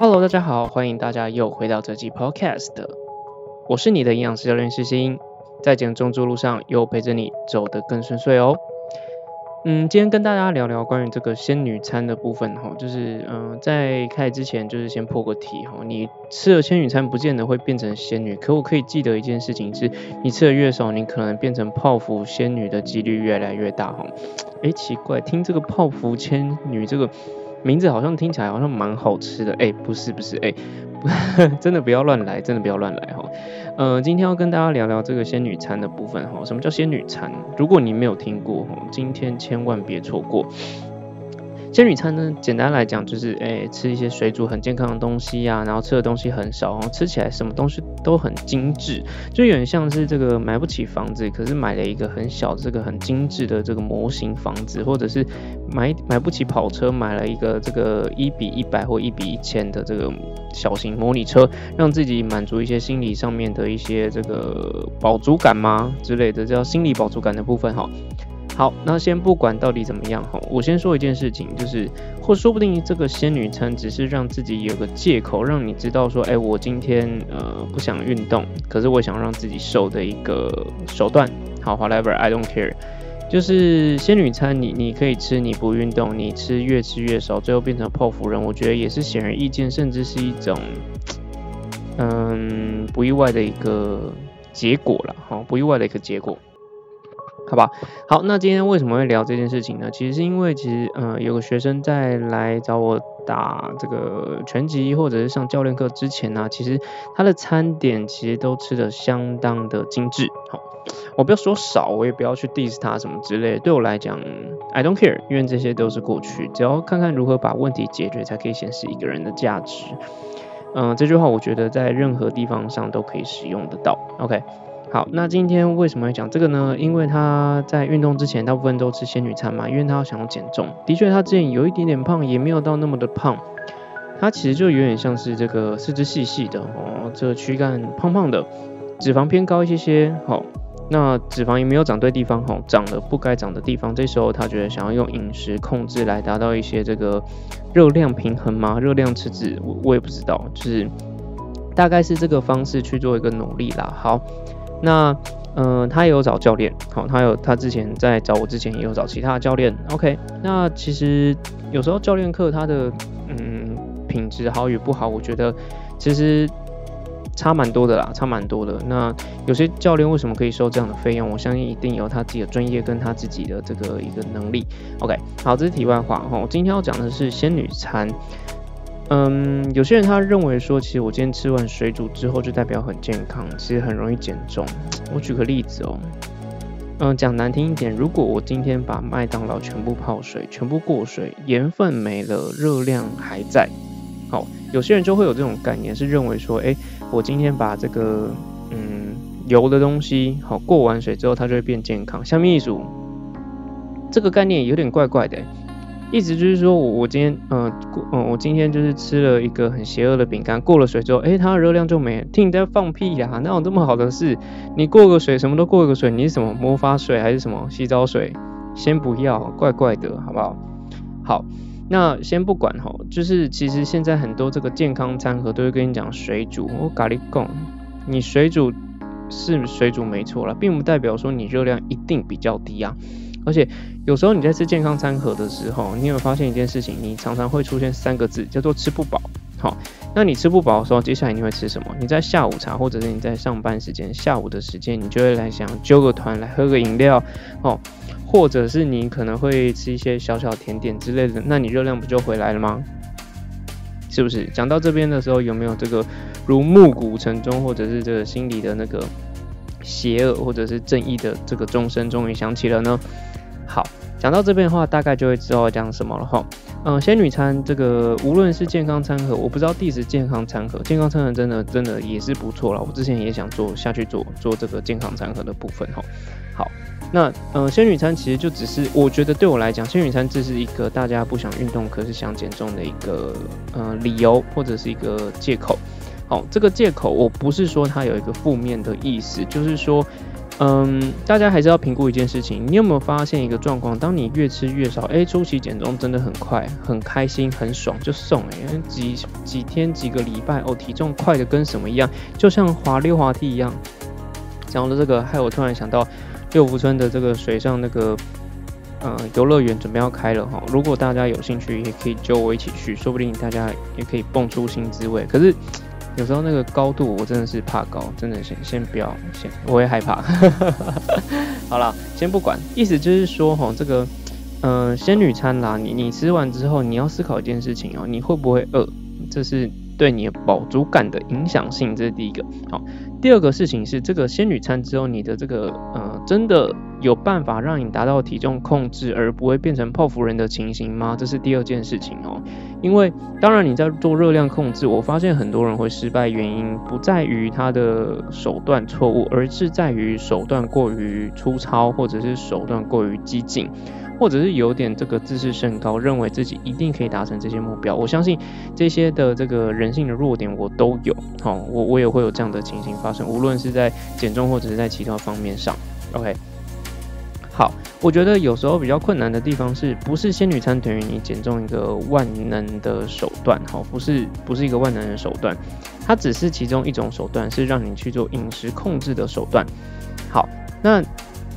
Hello，大家好，欢迎大家又回到这期 Podcast，我是你的营养师教练诗欣，在减重之路上又陪着你走得更顺遂哦。嗯，今天跟大家聊聊关于这个仙女餐的部分哈，就是嗯，在开始之前就是先破个题哈，你吃了仙女餐不见得会变成仙女，可我可以记得一件事情是，你吃的越少，你可能变成泡芙仙女的几率越来越大哈。哎，奇怪，听这个泡芙仙女这个。名字好像听起来好像蛮好吃的，哎，不是不是，哎，真的不要乱来，真的不要乱来哈。呃，今天要跟大家聊聊这个仙女餐的部分哈。什么叫仙女餐？如果你没有听过哈，今天千万别错过。仙女餐呢，简单来讲就是，诶，吃一些水煮很健康的东西呀，然后吃的东西很少，然后吃起来什么东西都很精致，就有点像是这个买不起房子，可是买了一个很小的这个很精致的这个模型房子，或者是买买不起跑车，买了一个这个一比一百或一比一千的这个小型模拟车，让自己满足一些心理上面的一些这个饱足感吗之类的，叫心理饱足感的部分哈。好，那先不管到底怎么样哈，我先说一件事情，就是或说不定这个仙女餐只是让自己有个借口，让你知道说，哎，我今天呃不想运动，可是我想让自己瘦的一个手段。好，whatever，I don't care，就是仙女餐，你你可以吃，你不运动，你吃越吃越少，最后变成泡芙人，我觉得也是显而易见，甚至是一种嗯不意外的一个结果了，哈，不意外的一个结果。好吧，好，那今天为什么会聊这件事情呢？其实是因为，其实，嗯，有个学生在来找我打这个拳击或者是上教练课之前呢，其实他的餐点其实都吃的相当的精致。好，我不要说少，我也不要去 diss 他什么之类。对我来讲，I don't care，因为这些都是过去，只要看看如何把问题解决，才可以显示一个人的价值。嗯，这句话我觉得在任何地方上都可以使用得到。OK。好，那今天为什么要讲这个呢？因为他在运动之前，大部分都吃仙女餐嘛，因为他想要减重。的确，他之前有一点点胖，也没有到那么的胖。他其实就有点像是这个四肢细细的哦，这个躯干胖胖的，脂肪偏高一些些。好，那脂肪也没有长对地方，哈，长了不该长的地方。这时候他觉得想要用饮食控制来达到一些这个热量平衡吗？热量赤字，我我也不知道，就是大概是这个方式去做一个努力啦。好。那，嗯，他也有找教练，好，他有他之前在找我之前也有找其他教练，OK。那其实有时候教练课他的嗯品质好与不好，我觉得其实差蛮多的啦，差蛮多的。那有些教练为什么可以收这样的费用？我相信一定有他自己的专业跟他自己的这个一个能力，OK。好，这是题外话哈。我今天要讲的是仙女餐。嗯，有些人他认为说，其实我今天吃完水煮之后就代表很健康，其实很容易减重。我举个例子哦，嗯，讲难听一点，如果我今天把麦当劳全部泡水，全部过水，盐分没了，热量还在，好，有些人就会有这种概念，是认为说，哎，我今天把这个嗯油的东西好过完水之后，它就会变健康。下面一组这个概念有点怪怪的。意思就是说，我我今天，嗯过，嗯，我今天就是吃了一个很邪恶的饼干，过了水之后，哎，它的热量就没。听你在放屁呀？哪有这么好的事？你过个水，什么都过个水，你是什么魔法水还是什么洗澡水？先不要，怪怪的，好不好？好，那先不管哈，就是其实现在很多这个健康餐盒都会跟你讲水煮，我咖喱贡，你水煮是水煮没错了，并不代表说你热量一定比较低啊。而且有时候你在吃健康餐盒的时候，你有有发现一件事情，你常常会出现三个字，叫做吃不饱。好，那你吃不饱的时候，接下来你会吃什么？你在下午茶或者是你在上班时间，下午的时间，你就会来想揪个团来喝个饮料，哦，或者是你可能会吃一些小小甜点之类的，那你热量不就回来了吗？是不是？讲到这边的时候，有没有这个如暮鼓晨钟，或者是这个心里的那个邪恶或者是正义的这个钟声终于响起了呢？好，讲到这边的话，大概就会知道讲什么了哈。嗯，仙女餐这个无论是健康餐盒，我不知道第十健康餐盒，健康餐盒真的真的也是不错了。我之前也想做下去做做这个健康餐盒的部分哈。好，那嗯，仙女餐其实就只是我觉得对我来讲，仙女餐这是一个大家不想运动可是想减重的一个嗯理由或者是一个借口。好，这个借口我不是说它有一个负面的意思，就是说。嗯，大家还是要评估一件事情，你有没有发现一个状况？当你越吃越少，哎，初期减重真的很快，很开心，很爽，就送哎，几几天几个礼拜，哦，体重快的跟什么一样，就像滑溜滑梯一样。讲到这个，害我突然想到六福村的这个水上那个，呃，游乐园准备要开了哈。如果大家有兴趣，也可以揪我一起去，说不定大家也可以蹦出新滋味。可是。有时候那个高度我真的是怕高，真的先先不要先，我也害怕。好了，先不管，意思就是说哈，这个嗯仙女餐啦，你你吃完之后你要思考一件事情哦，你会不会饿？这是对你饱足感的影响性，这是第一个。好，第二个事情是这个仙女餐之后，你的这个呃真的有办法让你达到体重控制而不会变成泡芙人的情形吗？这是第二件事情哦。因为当然你在做热量控制，我发现很多人会失败，原因不在于他的手段错误，而是在于手段过于粗糙，或者是手段过于激进，或者是有点这个自视甚高，认为自己一定可以达成这些目标。我相信这些的这个人性的弱点我都有，好，我我也会有这样的情形发生，无论是在减重或者是在其他方面上。OK。好，我觉得有时候比较困难的地方是不是仙女餐等于你减重一个万能的手段？哈，不是，不是一个万能的手段，它只是其中一种手段，是让你去做饮食控制的手段。好，那。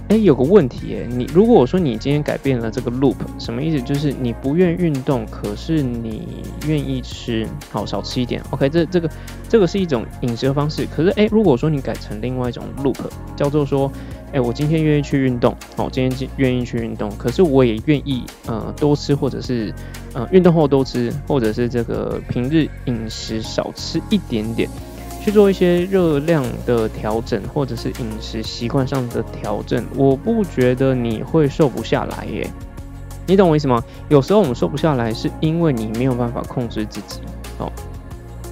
哎，有个问题哎，你如果我说你今天改变了这个 loop，什么意思？就是你不愿运动，可是你愿意吃，好少吃一点。OK，这这个这个是一种饮食的方式。可是哎，如果说你改成另外一种 loop，叫做说，哎，我今天愿意去运动，好，今天愿意去运动，可是我也愿意呃多吃，或者是呃运动后多吃，或者是这个平日饮食少吃一点点。去做一些热量的调整，或者是饮食习惯上的调整，我不觉得你会瘦不下来耶。你懂我意思吗？有时候我们瘦不下来，是因为你没有办法控制自己。哦，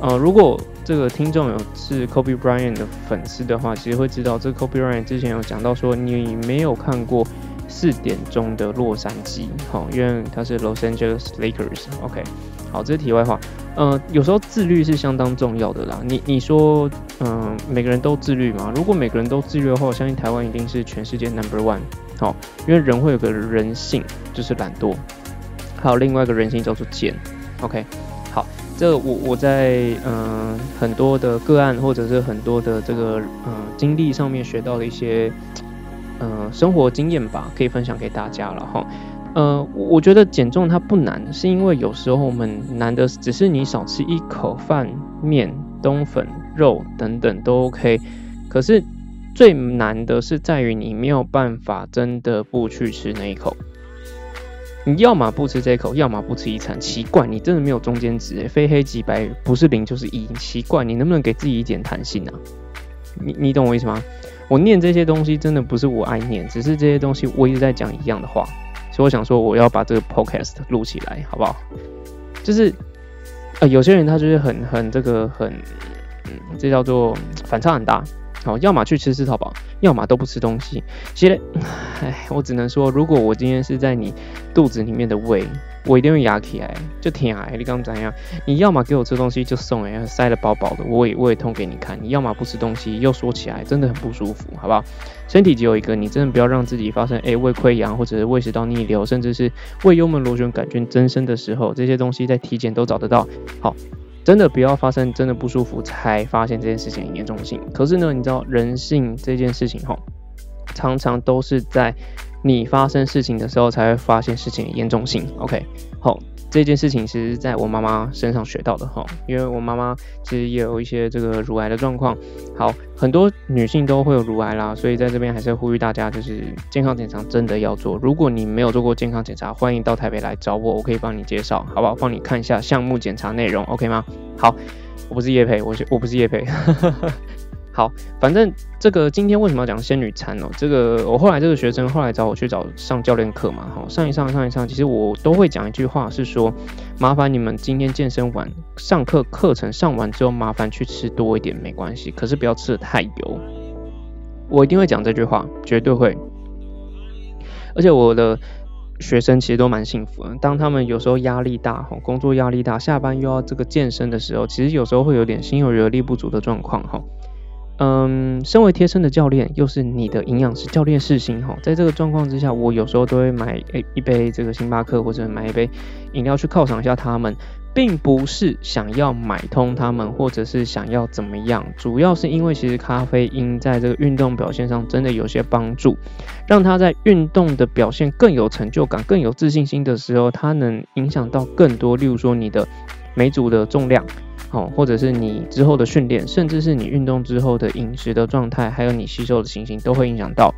呃，如果这个听众有是 Kobe Bryant 的粉丝的话，其实会知道，这 Kobe Bryant 之前有讲到说，你没有看过四点钟的洛杉矶，好，因为他是 Los Angeles Lakers。OK。好，这是题外话。呃，有时候自律是相当重要的啦。你你说，嗯，每个人都自律吗？如果每个人都自律的话，我相信台湾一定是全世界 number one。好，因为人会有个人性，就是懒惰。还有另外一个人性叫做贱。OK，这我我在嗯很多的个案或者是很多的这个嗯经历上面学到的一些嗯生活经验吧，可以分享给大家了哈。呃，我觉得减重它不难，是因为有时候我们难的只是你少吃一口饭、面、冬粉、肉等等都 OK，可是最难的是在于你没有办法真的不去吃那一口。你要么不吃这一口，要么不吃一餐。奇怪，你真的没有中间值，非黑即白，不是零就是一。奇怪，你能不能给自己一点弹性啊？你你懂我意思吗？我念这些东西真的不是我爱念，只是这些东西我一直在讲一样的话。所以我想说，我要把这个 podcast 录起来，好不好？就是，呃，有些人他就是很很这个很，嗯，这叫做反差很大。好，要么去吃吃淘宝，要么都不吃东西。其实，唉，我只能说，如果我今天是在你肚子里面的胃。我一定会压起来，就挺癌。你刚怎样？你要么给我吃东西就送，哎，塞得饱饱的，我也我也痛给你看。你要么不吃东西，又说起来真的很不舒服，好不好？身体只有一个，你真的不要让自己发生哎胃溃疡，或者是胃食道逆流，甚至是胃幽门螺旋杆菌增生的时候，这些东西在体检都找得到。好，真的不要发生真的不舒服才发现这件事情严重性。可是呢，你知道人性这件事情哈，常常都是在。你发生事情的时候才会发现事情的严重性。OK，好，这件事情其实在我妈妈身上学到的哈，因为我妈妈其实也有一些这个乳癌的状况。好，很多女性都会有乳癌啦，所以在这边还是呼吁大家，就是健康检查真的要做。如果你没有做过健康检查，欢迎到台北来找我，我可以帮你介绍，好不好？帮你看一下项目检查内容，OK 吗？好，我不是叶培，我是我不是叶培。好，反正这个今天为什么要讲仙女餐哦？这个我后来这个学生后来找我去找上教练课嘛，哈，上一上上一上，其实我都会讲一句话，是说麻烦你们今天健身完上课课程上完之后，麻烦去吃多一点没关系，可是不要吃的太油。我一定会讲这句话，绝对会。而且我的学生其实都蛮幸福的，当他们有时候压力大，哈，工作压力大，下班又要这个健身的时候，其实有时候会有点心有余而力不足的状况，哈。嗯，身为贴身的教练，又是你的营养师教练世心哈，在这个状况之下，我有时候都会买诶一杯这个星巴克或者买一杯饮料去犒赏一下他们。并不是想要买通他们，或者是想要怎么样，主要是因为其实咖啡因在这个运动表现上真的有些帮助，让他在运动的表现更有成就感、更有自信心的时候，它能影响到更多，例如说你的每组的重量，哦，或者是你之后的训练，甚至是你运动之后的饮食的状态，还有你吸收的情形，都会影响到，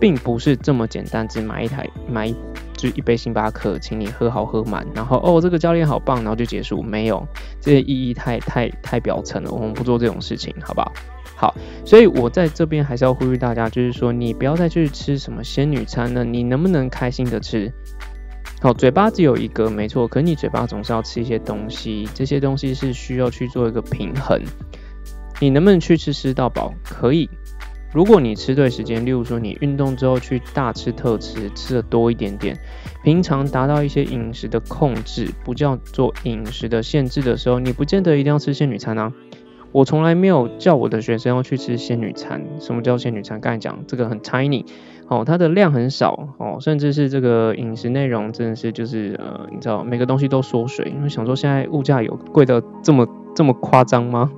并不是这么简单，只买一台买。就一杯星巴克，请你喝好喝满，然后哦，这个教练好棒，然后就结束，没有这些意义太太太表层了，我们不做这种事情，好不好？好，所以我在这边还是要呼吁大家，就是说你不要再去吃什么仙女餐了，你能不能开心的吃？好，嘴巴只有一个，没错，可你嘴巴总是要吃一些东西，这些东西是需要去做一个平衡，你能不能去吃吃到饱？可以。如果你吃对时间，例如说你运动之后去大吃特吃，吃的多一点点，平常达到一些饮食的控制，不叫做饮食的限制的时候，你不见得一定要吃仙女餐啊。我从来没有叫我的学生要去吃仙女餐。什么叫仙女餐？刚才讲这个很 tiny，哦，它的量很少，哦，甚至是这个饮食内容真的是就是呃，你知道每个东西都缩水。因为想说现在物价有贵的这么这么夸张吗？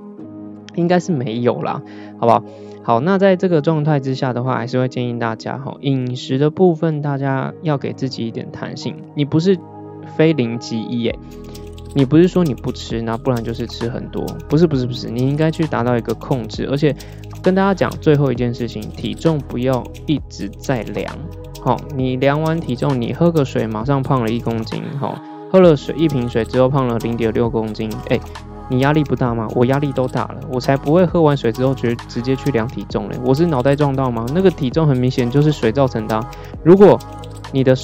应该是没有啦，好不好？好，那在这个状态之下的话，还是会建议大家哈，饮食的部分大家要给自己一点弹性。你不是非零即一耶，你不是说你不吃，那不然就是吃很多，不是不是不是，你应该去达到一个控制。而且跟大家讲最后一件事情，体重不要一直在量。好，你量完体重，你喝个水马上胖了一公斤，好，喝了水一瓶水之后胖了零点六公斤，哎。你压力不大吗？我压力都大了，我才不会喝完水之后直直接去量体重嘞。我是脑袋撞到吗？那个体重很明显就是水造成的。如果你的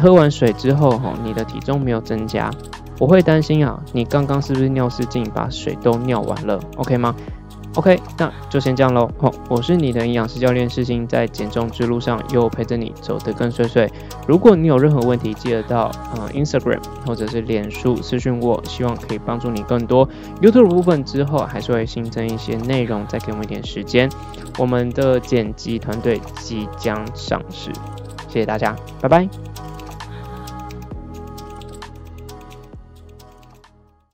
喝完水之后哈，你的体重没有增加，我会担心啊，你刚刚是不是尿失禁把水都尿完了？OK 吗？OK，那就先这样喽。好，我是你的营养师教练世新，在减重之路上又陪着你走得更顺遂。如果你有任何问题，记得到呃 Instagram 或者是脸书私讯我，希望可以帮助你更多。YouTube 部分之后还是会新增一些内容，再给我们一点时间。我们的剪辑团队即将上市，谢谢大家，拜拜。